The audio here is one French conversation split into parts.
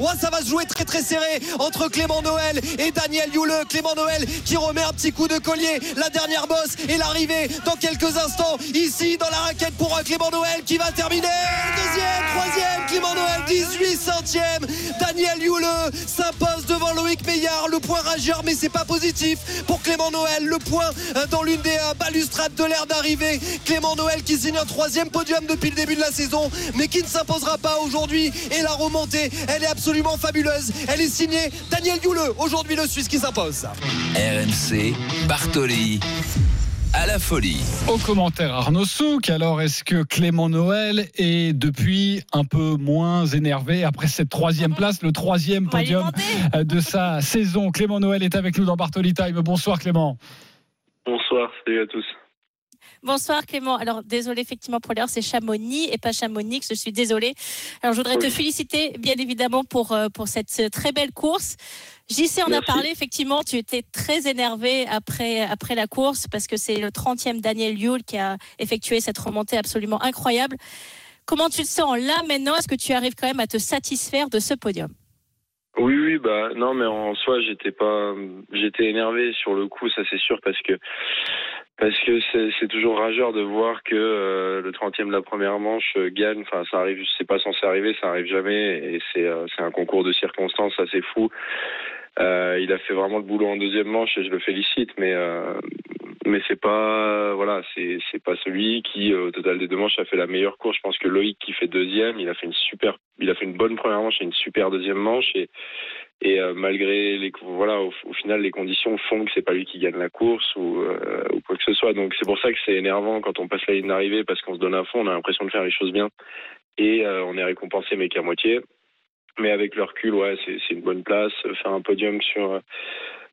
Ouais, ça va se jouer très très serré entre Clément Noël et Daniel Youle. Clément Noël qui remet un petit coup de collier. La dernière bosse et l'arrivée dans quelques instants ici dans la raquette pour Clément Noël qui va terminer. Deuxième, troisième, Clément Noël, 18 centièmes. Daniel Youle s'impose devant Loïc Meillard. Le point rageur, mais c'est pas positif pour Clément Noël. Le point dans l'une des balustrades de l'air d'arrivée. Clément Noël qui signe un troisième podium depuis le début de la saison, mais qui ne s'imposera pas aujourd'hui. Et la remontée, elle est absolument fabuleuse. Elle est signée Daniel Youle. Aujourd'hui, le Suisse qui s'impose. RMC, Bartoli. À la folie. Au commentaire Arnaud Souk, alors est-ce que Clément Noël est depuis un peu moins énervé après cette troisième place, le troisième podium de sa saison? Clément Noël est avec nous dans Bartoli Time. Bonsoir Clément. Bonsoir, salut à tous. Bonsoir Clément. Alors désolé effectivement pour l'heure, c'est Chamonix et pas Chamonix. Je suis désolée. Alors je voudrais te féliciter bien évidemment pour euh, pour cette très belle course. JC en a parlé effectivement. Tu étais très énervé après après la course parce que c'est le 30e Daniel Yule qui a effectué cette remontée absolument incroyable. Comment tu te sens là maintenant? Est-ce que tu arrives quand même à te satisfaire de ce podium? Oui, oui, bah non, mais en soi, j'étais pas, j'étais énervé sur le coup, ça c'est sûr, parce que parce que c'est toujours rageur de voir que euh, le 30e de la première manche euh, gagne. Enfin, ça arrive, c'est pas censé arriver, ça arrive jamais, et c'est euh, un concours de circonstances assez fou. il a fait vraiment le boulot en deuxième manche et je le félicite, mais mais c'est pas voilà, c'est c'est pas celui qui au total des deux manches a fait la meilleure course. Je pense que Loïc qui fait deuxième, il a fait une super, il a fait une bonne première manche et une super deuxième manche et et euh, malgré les voilà au, final les conditions font que c'est pas lui qui gagne la course ou, euh, ou quoi que ce soit. Donc c'est pour ça que c'est énervant quand on passe la ligne d'arrivée parce qu'on se donne à fond on a l'impression de faire les choses bien et euh, on est récompensé mais qu'à moitié. Mais avec le recul ouais c'est une bonne place. Faire un podium sur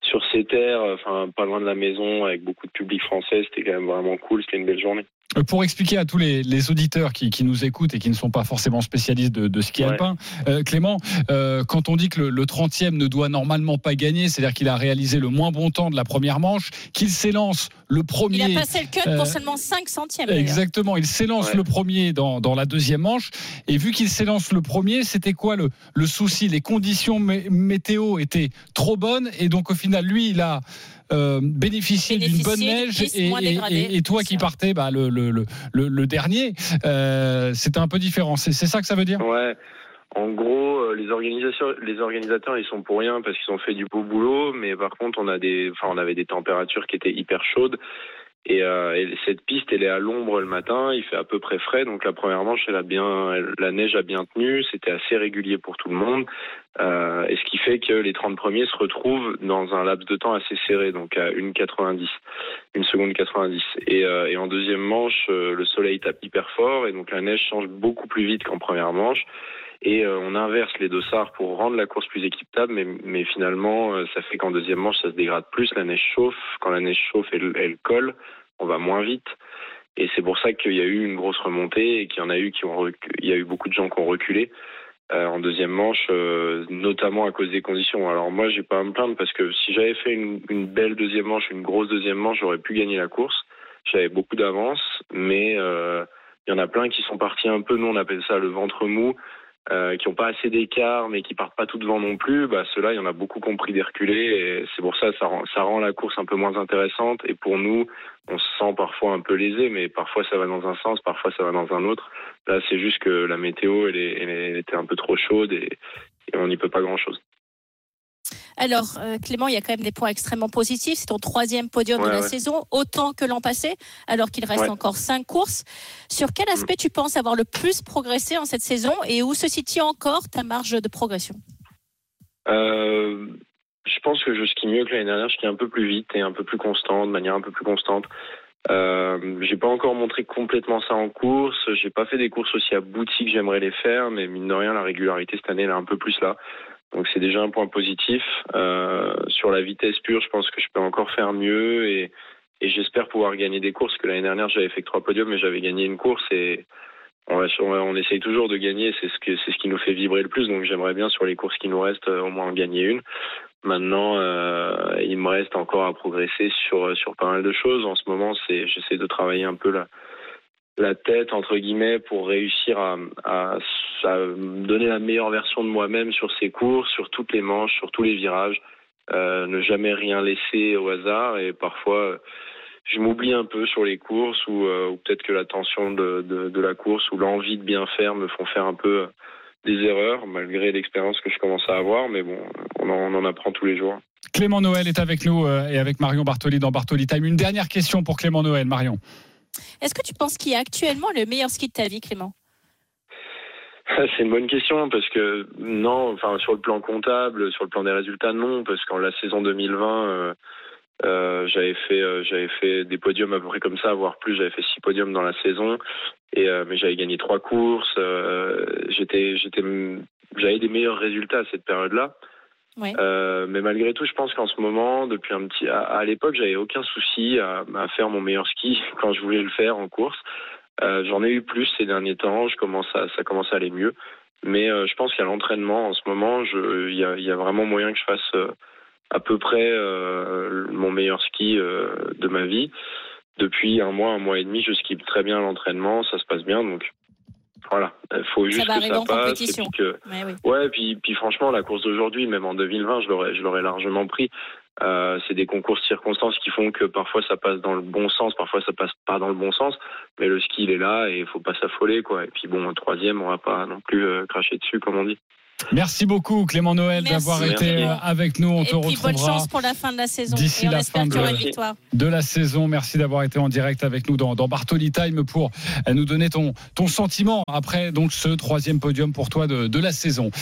sur ces terres enfin pas loin de la maison avec beaucoup de public français c'était quand même vraiment cool c'était une belle journée pour expliquer à tous les, auditeurs qui, nous écoutent et qui ne sont pas forcément spécialistes de, ski alpin, euh, Clément, euh, quand on dit que le, 30e ne doit normalement pas gagner, c'est-à-dire qu'il a réalisé le moins bon temps de la première manche, qu'il s'élance le premier. Il a passé le cut pour euh, seulement 5 centièmes. Exactement, il s'élance le premier dans, la deuxième manche. Et vu qu'il s'élance le premier, c'était quoi le, le souci? Les conditions météo étaient trop bonnes et donc au final, lui, il a euh, bénéficier d'une bonne neige et, et, toi qui partais bah, le, le, le, le, dernier, euh, c'était un peu différent. C'est ça que ça veut dire? Ouais. En gros, euh, les organisations, les organisateurs, ils sont pour rien parce qu'ils ont fait du beau boulot, mais par contre, on a des, enfin, on avait des températures qui étaient hyper chaudes. Et, euh, et, cette piste, elle est à l'ombre le matin, il fait à peu près frais, donc la première manche, elle a bien, la neige a bien tenu, c'était assez régulier pour tout le monde, euh, et ce qui fait que les 30 premiers se retrouvent dans un laps de temps assez serré, donc à 1,90, une seconde 90. Et, euh, et en deuxième manche, le soleil tape hyper fort, et donc la neige change beaucoup plus vite qu'en première manche et euh, on inverse les dossards pour rendre la course plus équitable, mais, mais finalement, euh, ça fait qu'en deuxième manche, ça se dégrade plus, la neige chauffe, quand la neige chauffe, elle, elle colle, on va moins vite. Et c'est pour ça qu'il y a eu une grosse remontée et qu'il y en a eu qui ont il y a eu beaucoup de gens qui ont reculé euh, en deuxième manche, euh, notamment à cause des conditions. Alors moi, j'ai pas à me plaindre parce que si j'avais fait une, une, belle deuxième manche, une grosse deuxième manche, j'aurais pu gagner la course. J'avais beaucoup d'avance, mais euh, il y en a plein qui sont partis un peu. Nous, on appelle ça le ventre mou. Euh, qui n'ont pas assez d'écart mais qui partent pas tout devant non plus, bah ceux-là, il y en a beaucoup qui ont des reculés et c'est pour ça ça rend, ça rend la course un peu moins intéressante et pour nous, on se sent parfois un peu lésé mais parfois ça va dans un sens, parfois ça va dans un autre. Là, c'est juste que la météo, elle, est, elle était un peu trop chaude et, et on n'y peut pas grand-chose. Alors, euh, Clément, il y a quand même des points extrêmement positifs. C'est ton troisième podium de la saison, autant que l'an passé, alors qu'il reste encore cinq courses. Sur quel mm. aspect tu penses avoir le plus progressé en cette saison et où se situe encore ta marge de progression? Euh, Je pense que je skie mieux que l'année dernière. Je skie un peu plus vite et un peu plus constant, de manière un peu plus constante. Euh, j'ai pas encore montré complètement ça en course. J'ai pas fait des courses aussi abouties que j'aimerais les faire, mais mine de rien, la régularité cette année elle est un peu plus là. Donc c'est déjà un point positif. Euh, sur la vitesse pure, je pense que je peux encore faire mieux et, et j'espère pouvoir gagner des courses. Que l'année dernière j'avais fait trois podiums, mais j'avais gagné une course et on, essaye toujours de gagner. C'est ce que c'est ce qui nous fait vibrer le plus. Donc j'aimerais bien sur les courses qui nous restent au moins en gagner une. Maintenant, euh, il me reste encore à progresser sur sur pas mal de choses. En ce moment, c'est j'essaie de travailler un peu la la tête entre guillemets pour réussir à, à, à donner la meilleure version de moi-même sur ces courses, sur toutes les manches, sur tous les virages, euh, ne jamais rien laisser au hasard et parfois je m'oublie un peu sur les courses ou, euh, ou peut-être que la tension de, de, de, la course ou l'envie de bien faire me font faire un peu des erreurs malgré l'expérience que je commence à avoir mais bon on en, on en apprend tous les jours. Clément Noël est avec nous euh, et avec Marion Bartoli dans Bartoli Time. Une dernière question pour Clément Noël, Marion. Est-ce que tu penses qu'il y a actuellement le meilleur ski de ta vie, Clément? C'est une bonne question parce que non, enfin sur le plan comptable, sur le plan des résultats, non, parce qu'en la saison 2020, euh, euh, j'avais fait euh, j'avais fait des podiums à peu près comme ça, voire plus. J'avais fait six podiums dans la saison, et mais j'avais gagné trois courses. J'étais j'étais j'avais des meilleurs résultats à cette période-là. Ouais. Mais malgré tout, je pense qu'en ce moment, depuis un petit, à, à l'époque, j'avais aucun souci à, à, faire mon meilleur ski quand je voulais le faire en course. Euh, J'en ai eu plus ces derniers temps. Je commence à, ça commence à aller mieux. Mais euh, je pense qu'à l'entraînement, en ce moment, il y a, vraiment moyen que je fasse euh, à peu près mon meilleur ski de ma vie. Depuis un mois, un mois et demi, je skie très bien l'entraînement, ça se passe bien. Donc voilà, il faut juste ça que ça passe. Et puis que, ouais, oui. ouais, puis, puis franchement, la course d'aujourd'hui, même en 2020, je l'aurais, je l'aurais largement pris. Euh, c'est des concours de circonstances qui font que parfois ça passe dans le bon sens, parfois ça passe pas dans le bon sens, mais le ski il est là et il faut pas s'affoler quoi. Et puis bon, un troisième, on va pas non plus euh, cracher dessus comme on dit. Merci beaucoup Clément Noël d'avoir été avec nous. On et te puis, retrouvera bonne chance pour la fin de la saison. D'ici la fin de, de, la saison. Merci d'avoir été en direct avec nous dans, dans Bartoli Time pour nous donner ton, ton sentiment après donc ce troisième podium pour toi de, de la saison.